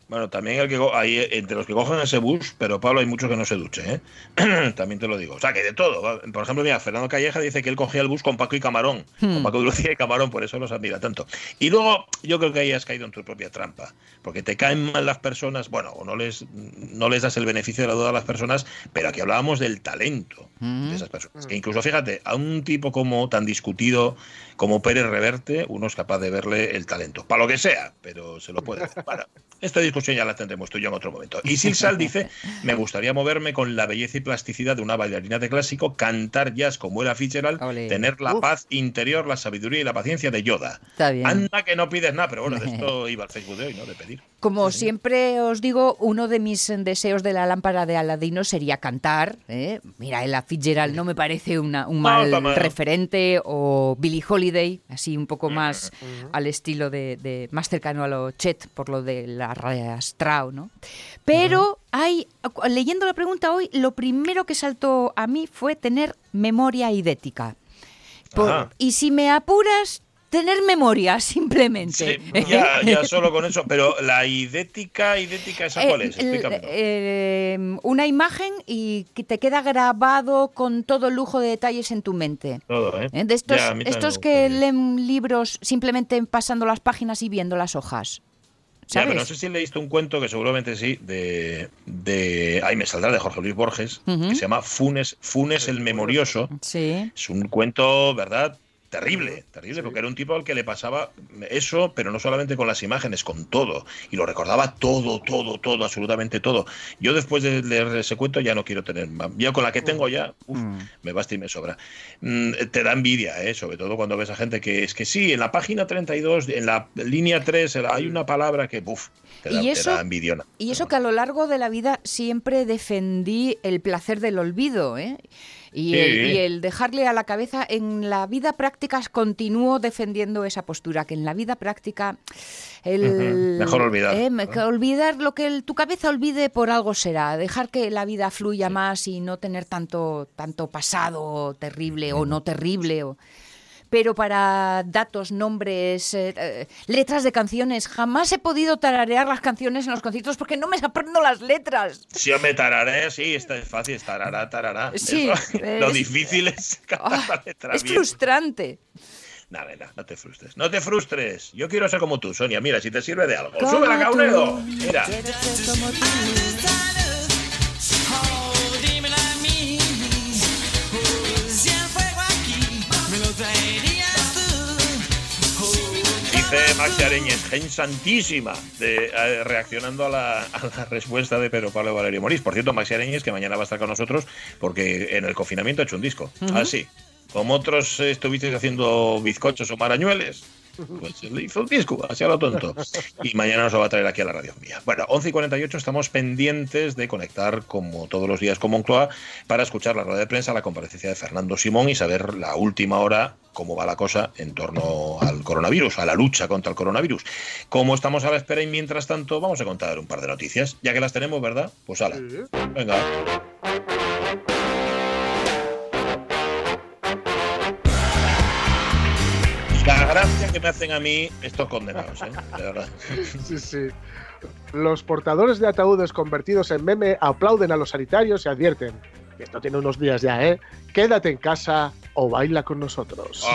Bueno, también el que hay eh, entre los que cogen ese bus, pero Pablo hay muchos que no se duche, ¿eh? también te lo digo. O sea, que de todo. Por ejemplo, mira, Fernando Calleja dice que él cogía el bus con Paco y Camarón, con Paco de Lucía y Camarón, por eso los admira tanto. Y luego, yo creo que ahí has caído en tu propia trampa, porque te caen mal las personas, bueno, o no les, no les das el beneficio de la duda a las personas, pero aquí hablábamos del talento de esas personas. Que incluso, fíjate, a un tipo como tan discutido como Pérez Reverte, uno es capaz de verle el talento, para lo que sea, pero se lo puede ver. Para. Esta discusión ya la tendremos tú y yo en otro momento. Y Silsal dice, me gustaría moverme con la belleza y plasticidad de una bailarina de clásico, cantar jazz como Ella Fitzgerald, tener la Uf. paz interior, la sabiduría y la paciencia de Yoda. Está bien. Anda que no pides nada, pero bueno, de esto iba al Facebook de hoy, ¿no? De pedir. Como siempre os digo, uno de mis deseos de la lámpara de Aladino sería cantar. ¿eh? Mira, Ella Fitzgerald no me parece una- un mal referente, o Billie Holiday, así un poco más al estilo de, de- más cercano a lo Chet, por lo de la Strauss, ¿no? Pero hay, leyendo la pregunta hoy, lo primero que saltó a mí fue tener memoria idética. Por- y si me apuras, tener memoria, simplemente. Sí, ya, ya solo con eso, pero la idética, idética, ¿esa Eh, cuál es? el- Explícamelo. eh, una imagen y que te queda grabado con todo lujo de detalles en tu mente. Todo, ¿eh? ¿Eh? De estos, Ya, estos que leen libros simplemente pasando las páginas y viendo las hojas. Ya, ¿Sabes? pero no sé si leíste un cuento que seguramente sí, de, de ahí me saldrá, de Jorge Luis Borges, que se llama Funes, Funes el Memorioso. Sí. Es un cuento, ¿verdad? Terrible, terrible, porque era un tipo al que le pasaba eso, pero no solamente con las imágenes, con todo. Y lo recordaba todo, todo, todo, absolutamente todo. Yo después de leer ese cuento ya no quiero tener más. Ya con la que tengo ya, uf, Mm. me basta y me sobra. Mm, te da envidia, ¿eh? sobre todo cuando ves a gente que es que sí, en la página 32, en la línea 3, hay una palabra que, uf, te da, Y te eso- da envidiona. Y eso que a lo largo de la vida siempre defendí el placer del olvido, ¿eh? Y, Sí. el, y el dejarle a la cabeza, en la vida práctica continúo defendiendo esa postura, que en la vida práctica el, mejor olvidar, eh, olvidar lo que el- tu cabeza olvide por algo será, dejar que la vida fluya más y no tener tanto, tanto pasado terrible o no terrible. O, pero para datos, nombres, eh, eh, letras de canciones, jamás he podido tararear las canciones en los conciertos porque no me aprendo las letras. Si yo me tararé, sí, está es fácil, tarará, tarará. Sí, Eso, lo es- difícil es cantar Ah, la letra es bien. frustrante. No, venga, no te frustres. No te frustres. Yo quiero ser como tú, Sonia. Mira, si te sirve de algo. Como ¡Sube la tú. Caunedo! Mira. Dice Maxi Areñez, gen santísima, de, eh, reaccionando a la, a la respuesta de Pedro Pablo Valerio Morís. Por cierto, Maxi Areñez, que mañana va a estar con nosotros, porque en el confinamiento ha hecho un disco. Así. Como otros estuvisteis haciendo bizcochos o marañueles, pues él hizo un disco, así a lo tonto. Y mañana nos lo va a traer aquí a la radio mía. Bueno, 11 y 48 estamos pendientes de conectar, como todos los días, con Moncloa para escuchar la rueda de prensa, la comparecencia de Fernando Simón y saber la última hora cómo va la cosa en torno al coronavirus, a la lucha contra el coronavirus. Como estamos a la espera y mientras tanto, vamos a contar un par de noticias, ya que las tenemos, ¿verdad? Pues ala, venga. Gracia que me hacen a mí estos condenados, ¿eh? De verdad. Sí, sí. Los portadores de ataúdes convertidos en meme aplauden a los sanitarios y advierten. que Esto tiene unos días ya, ¿eh? Quédate en casa o baila con nosotros.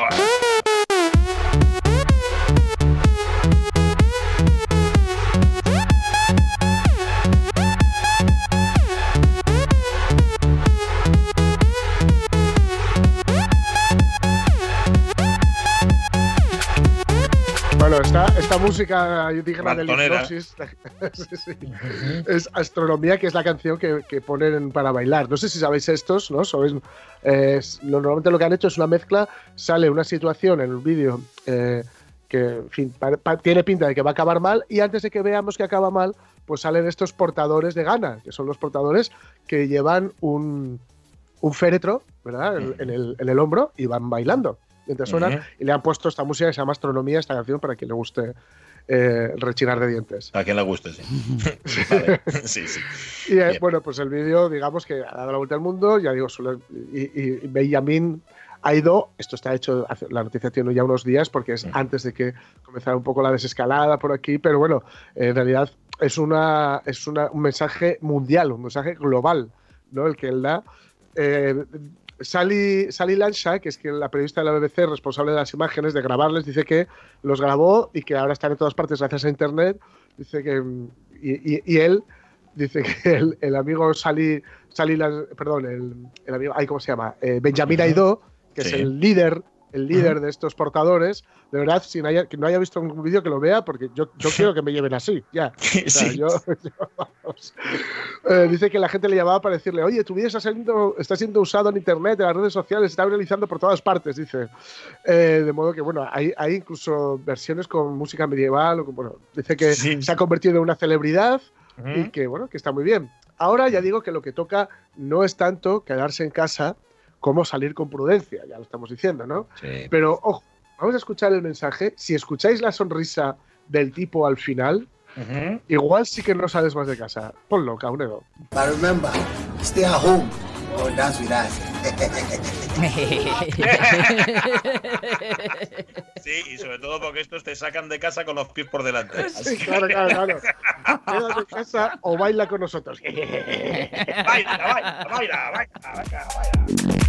Esta, esta música digna del Rantonera. hipnosis sí, sí. es Astronomía, que es la canción que, que ponen para bailar. No sé si sabéis estos, ¿no? Sabéis, eh, normalmente lo que han hecho es una mezcla, sale una situación en un vídeo eh, que en fin, pa- pa- tiene pinta de que va a acabar mal y antes de que veamos que acaba mal, pues salen estos portadores de gana, que son los portadores que llevan un, un féretro, ¿verdad? En, en el, en el hombro y van bailando. Mientras suenan, Ujú. y le han puesto esta música que se llama Astronomía, esta canción, para quien le guste eh, rechinar de dientes. A quien le guste, sí. Vale. Sí, sí. Y eh, bueno, pues el vídeo, digamos que ha dado la vuelta al mundo, ya digo, suele- y, y Benjamin ha ido, esto está hecho, la noticia tiene ya unos días, porque es Ujú. antes de que comenzara un poco la desescalada por aquí, pero bueno, eh, en realidad es, una, es una, un mensaje mundial, un mensaje global, ¿no? El que él da. Eh, Sally, Sally Lansha, que es que la periodista de la BBC responsable de las imágenes, de grabarles, dice que los grabó y que ahora están en todas partes gracias a Internet. Dice que. Y, y- y él dice que el, el amigo Sally, Sally perdón, el, el amigo, ay, ¿cómo se llama? Eh, Benjamin. Aidó, que es el líder, el líder de estos portadores. De verdad, si no haya, que no haya visto un vídeo que lo vea, porque yo, yo quiero que me lleven así, ya. O sea, Sí. yo- yo, vamos. Eh, dice que la gente le llamaba para decirle, oye, tu vídeo está siendo, está siendo usado en internet, en las redes sociales, está viralizando por todas partes, dice. Eh, de modo que, bueno, hay, hay incluso versiones con música medieval. o con- bueno, dice que Sí. se ha convertido en una celebridad y que, bueno, que está muy bien. Ahora ya digo que lo que toca no es tanto quedarse en casa como salir con prudencia, ya lo estamos diciendo, ¿no? Sí. Pero, ojo, vamos a escuchar el mensaje. Si escucháis la sonrisa del tipo al final, Ujú. igual sí que no sales más de casa. Ponlo, Caunedo. But remember, stay at home or dance with us. Sí, y sobre todo porque estos te sacan de casa con los pies por delante. Sí, claro, claro, claro. Quédate en casa o baila con nosotros. Baila, baila, baila, baila, baila, baila.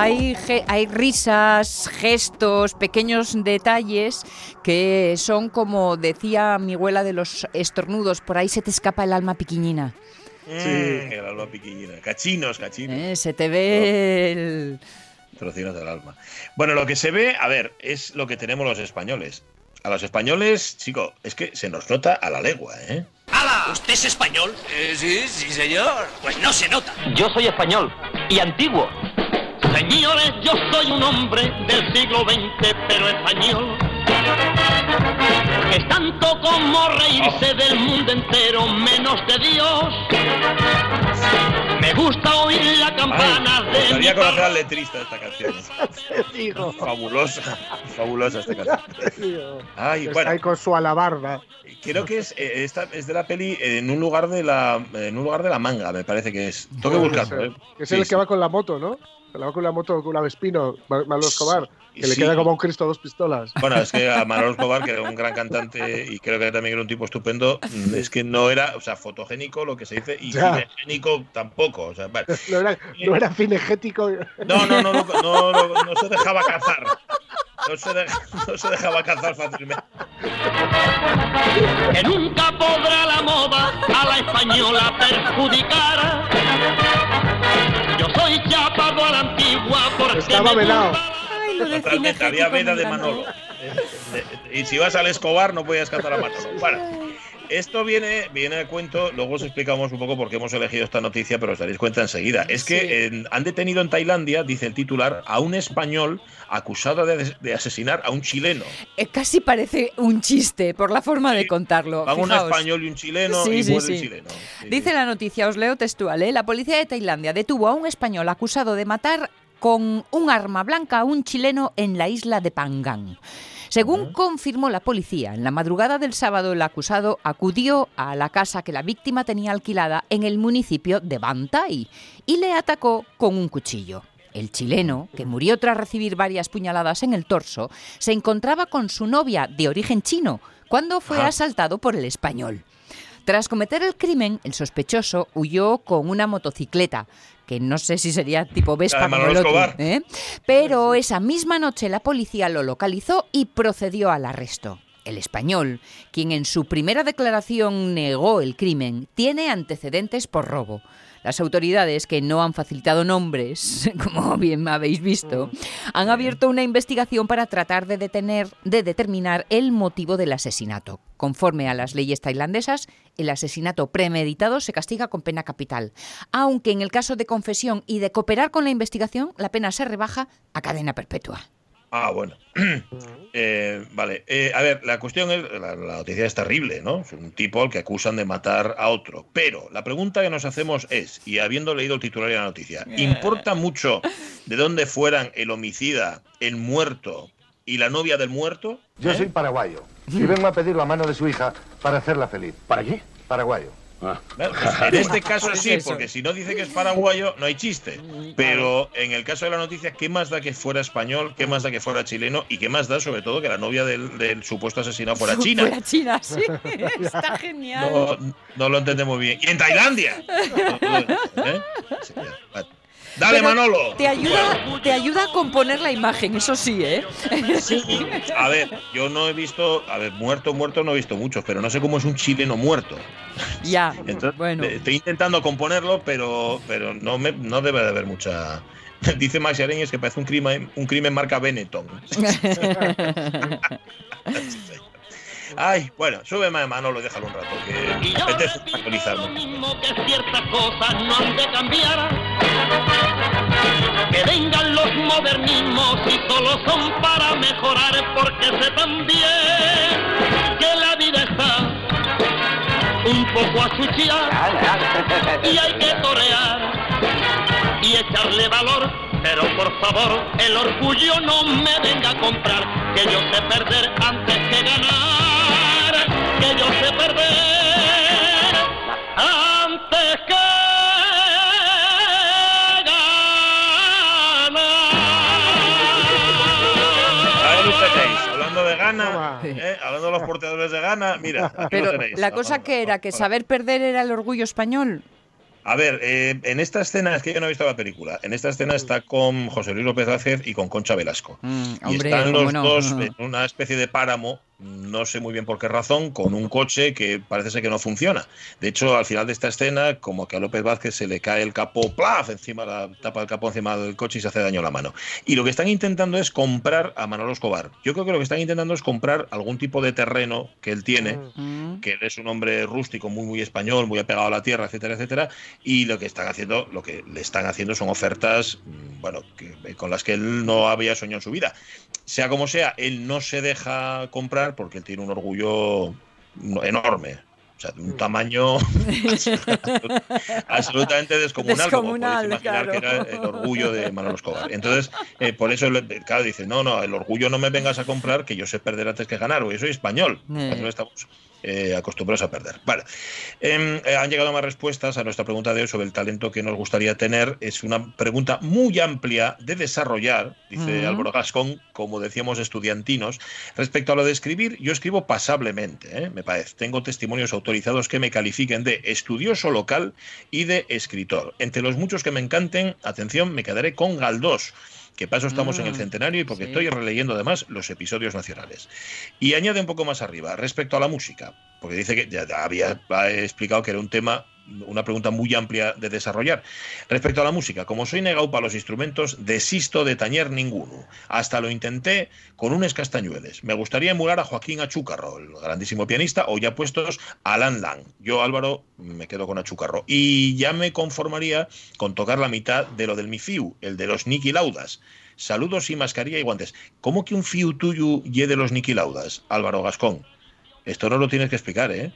Hay, risas, gestos, pequeños detalles que son como decía mi abuela de los estornudos, por ahí se te escapa el alma piquiñina. Mm, el alma piquillina. Cachinos, cachinos. ¿eh? Se te ve el... Trocinos del alma. Bueno, lo que se ve, a ver, es lo que tenemos los españoles. A los españoles, chico, es que se nos nota a la legua, ¿eh? ¡Hala! ¿Usted es español? sí, sí, señor. Pues no se nota. Yo soy español y antiguo. Señores, yo soy un hombre del siglo XX, pero español. Es tanto como reírse del mundo entero, menos de Dios. Me gusta oír la campana Me de gustaría conocer al letrista de esta canción. Fabulosa, fabulosa esta canción. Ay, Está bueno, ahí con su alabarda. creo que es, eh, esta es de la peli eh, en un lugar de la en un lugar de la manga, me parece que es. Tengo que buscarlo. ¿eh? Es el sí. que va con la moto, ¿no? Que va con la moto con la Vespino, Ma- Manolo Escobar. Que le Sí. queda como un Cristo a dos pistolas. Bueno, es que a Manolo Escobar, que era un gran cantante y creo que también era un tipo estupendo, mm, es que no era, o sea, fotogénico lo que se dice y Ya. cinegénico tampoco. O sea, vale. No era, no era cinegético. No, no, no, no, no, no, no se dejaba cazar. No se, de- no se dejaba cazar fácilmente. que nunca podrá la moda a la española perjudicar. Yo soy chapado a la antigua porque Estaba me velado. Lo de había veda de. Manolo. Y si vas al Escobar no podías cazar a Manolo. Esto viene, viene a cuento, luego os explicamos un poco por qué hemos elegido esta noticia, pero os daréis cuenta enseguida. Es que Sí. eh, han detenido en Tailandia, dice el titular, a un español acusado de, de asesinar a un chileno. Eh, Casi parece un chiste por la forma de contarlo. Van un español y un chileno Sí, y sí, muere sí. el chileno. Dice la noticia, os leo textual, ¿eh? la policía de Tailandia detuvo a un español acusado de matar con un arma blanca a un chileno en la isla de Pangan. Según confirmó la policía, en la madrugada del sábado el acusado acudió a la casa que la víctima tenía alquilada en el municipio de Bantai y le atacó con un cuchillo. El chileno, que murió tras recibir varias puñaladas en el torso, se encontraba con su novia de origen chino cuando fue Ajá. asaltado por el español. Tras cometer el crimen, el sospechoso huyó con una motocicleta, que no sé si sería tipo Vespa como el otro. ¿eh? pero esa misma noche la policía lo localizó y procedió al arresto. El español, quien en su primera declaración negó el crimen, tiene antecedentes por robo. Las autoridades, que no han facilitado nombres, como bien habéis visto, han abierto una investigación para tratar de detener, de determinar el motivo del asesinato. Conforme a las leyes tailandesas, el asesinato premeditado se castiga con pena capital, aunque en el caso de confesión y de cooperar con la investigación, la pena se rebaja a cadena perpetua. Ah, bueno. Eh, vale. Eh, a ver, la cuestión es, la, la noticia es terrible, ¿no? Es un tipo al que acusan de matar a otro. Pero la pregunta que nos hacemos es, y habiendo leído el titular de la noticia, ¿importa mucho de dónde fueran el homicida, el muerto y la novia del muerto? Yo ¿Eh? soy paraguayo y vengo a pedir la mano de su hija para hacerla feliz. ¿Para qué? Paraguayo. Ah. Pues en este caso sí, porque si no dice que es paraguayo, no hay chiste. Pero en el caso de la noticia, ¿qué más da que fuera español? ¿Qué más da que fuera chileno? ¿Y qué más da, sobre todo, que la novia del, del supuesto asesinado fuera china? Fuera China, sí. Está genial. No, no lo entendemos bien. ¡Y en Tailandia! ¿Eh? ¡Dale, Pero Manolo! Te ayuda, te ayuda a componer la imagen, eso sí, ¿eh? Sí, a ver, yo no he visto, a ver, muerto, muerto no he visto muchos, pero no sé cómo es un chileno muerto. Ya, Entonces, bueno. eh, estoy intentando componerlo, pero, pero no, me, no debe de haber mucha. Dice Max Areñez que parece un crimen, un crimen marca Benetton. Ay, bueno, súbeme a Manolo y déjalo un rato, que Y yo apetece repito lo actualizarme. mismo que ciertas cosas no han de cambiar. Que vengan los modernismos y solo son para mejorar, porque sé también que la vida está un poco achuchada y hay que torear y echarle valor. Pero por favor, el orgullo no me venga a comprar, que yo sé perder antes que ganar, que yo sé perder antes que ganar. A ver, usted tenéis, hablando de Gana, Toma. ¿eh? hablando de los porteadores de Gana, mira, aquí lo Pero tenéis. la cosa que era que saber perder era el orgullo español. A ver, eh, en esta escena, es que yo no he visto la película, en esta escena está con José Luis López Vázquez y con Concha Velasco. Mm, y están los no. dos en una especie de páramo, no sé muy bien por qué razón, con un coche que parece ser que no funciona. De hecho, al final de esta escena, como que a López Vázquez se le cae el capó, ¡plaf! encima la tapa del capó encima del coche y se hace daño a la mano. Y lo que están intentando es comprar a Manolo Escobar. Yo creo que lo que están intentando es comprar algún tipo de terreno que él tiene, Mm. que él es un hombre rústico, muy muy español, muy apegado a la tierra, etcétera, etcétera, y lo que están haciendo, lo que le están haciendo son ofertas, mm, bueno, que- con las que él no había soñado en su vida. Sea como sea, él no se deja comprar porque él tiene un orgullo enorme. O sea, de un tamaño absolutamente descomunal, como Descomunal, imaginar claro. que era el orgullo de Manolo Escobar. Entonces, eh, por eso, claro, dice, no, no, el orgullo no me vengas a comprar, que yo sé perder antes que ganar, porque yo soy español. Eh. Aquí no estamos eh, acostumbrados a perder. Vale. Em, eh, han llegado más respuestas a nuestra pregunta de hoy sobre el talento que nos gustaría tener. Es una pregunta muy amplia de desarrollar, dice Ujú. Álvaro Gascón, como decíamos, estudiantinos. Respecto a lo de escribir, yo escribo pasablemente, ¿eh? me parece. Tengo testimonios autorizados que me califiquen de estudioso local y de escritor. Entre los muchos que me encanten, atención, me quedaré con Galdós. Que paso estamos en el Mm, centenario y porque sí. estoy releyendo además los episodios nacionales. Y añade un poco más arriba, respecto a la música, porque dice que ya había ha explicado que era un tema, una pregunta muy amplia de desarrollar. Respecto a la música, como soy negado para los instrumentos, desisto de tañer ninguno. Hasta lo intenté con unos castañueles. Me gustaría emular a Joaquín Achúcarro, el grandísimo pianista, o ya puestos Alan Lang. Yo, Álvaro, me quedo con Achúcarro. Y ya me conformaría con tocar la mitad de lo del mi fiu, el de los Niki Laudas. Saludos y mascarilla y guantes. ¿Cómo que un fiu tuyo ye de los Niki Laudas, Álvaro Gascón? Esto no lo tienes que explicar, ¿eh?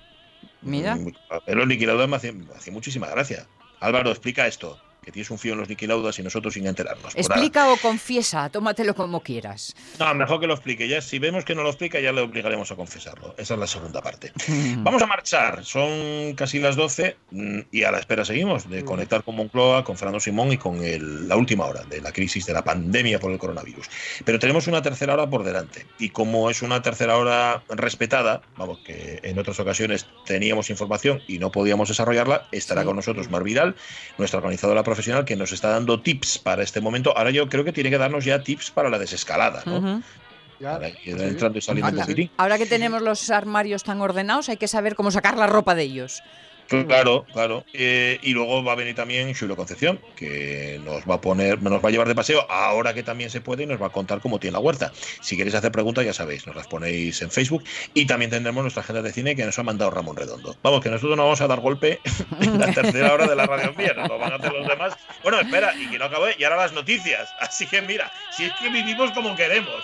Mira. Niki Laudas me hace, me hace muchísima gracia. Álvaro, explica esto. Que tienes un fío en los Niki Laudas y nosotros sin enterarnos. Explica o confiesa, tómatelo como quieras. No, mejor que lo explique. Ya, si vemos que no lo explica, ya le obligaremos a confesarlo. Esa es la segunda parte. Vamos a marchar. Son casi las 12 mm, y a la espera seguimos de conectar con Moncloa, con Fernando Simón y con el- la última hora de la crisis de la pandemia por el coronavirus. Pero tenemos una tercera hora por delante. Y como es una tercera hora respetada, vamos, que en otras ocasiones teníamos información y no podíamos desarrollarla, estará con nosotros Mar Vidal, nuestra organizadora profesional, que nos está dando tips para este momento. Ahora yo creo que tiene que darnos ya tips para la desescalada, ¿no? Entrando y saliendo un. Ahora que tenemos los armarios tan ordenados, hay que saber cómo sacar la ropa de ellos. Claro, claro. Eh, y luego va a venir también Julio Concepción, que nos va a poner, nos va a llevar de paseo ahora que también se puede y nos va a contar cómo tiene la huerta. Si queréis hacer preguntas, ya sabéis, nos las ponéis en Facebook y también tendremos nuestra agenda de cine que nos ha mandado Ramón Redondo. Vamos, que nosotros no vamos a dar golpe en la tercera hora de la radio vía, nos lo van a hacer los demás. Bueno, espera, y que no acabe, y ahora las noticias. Así que mira, si es que vivimos como queremos.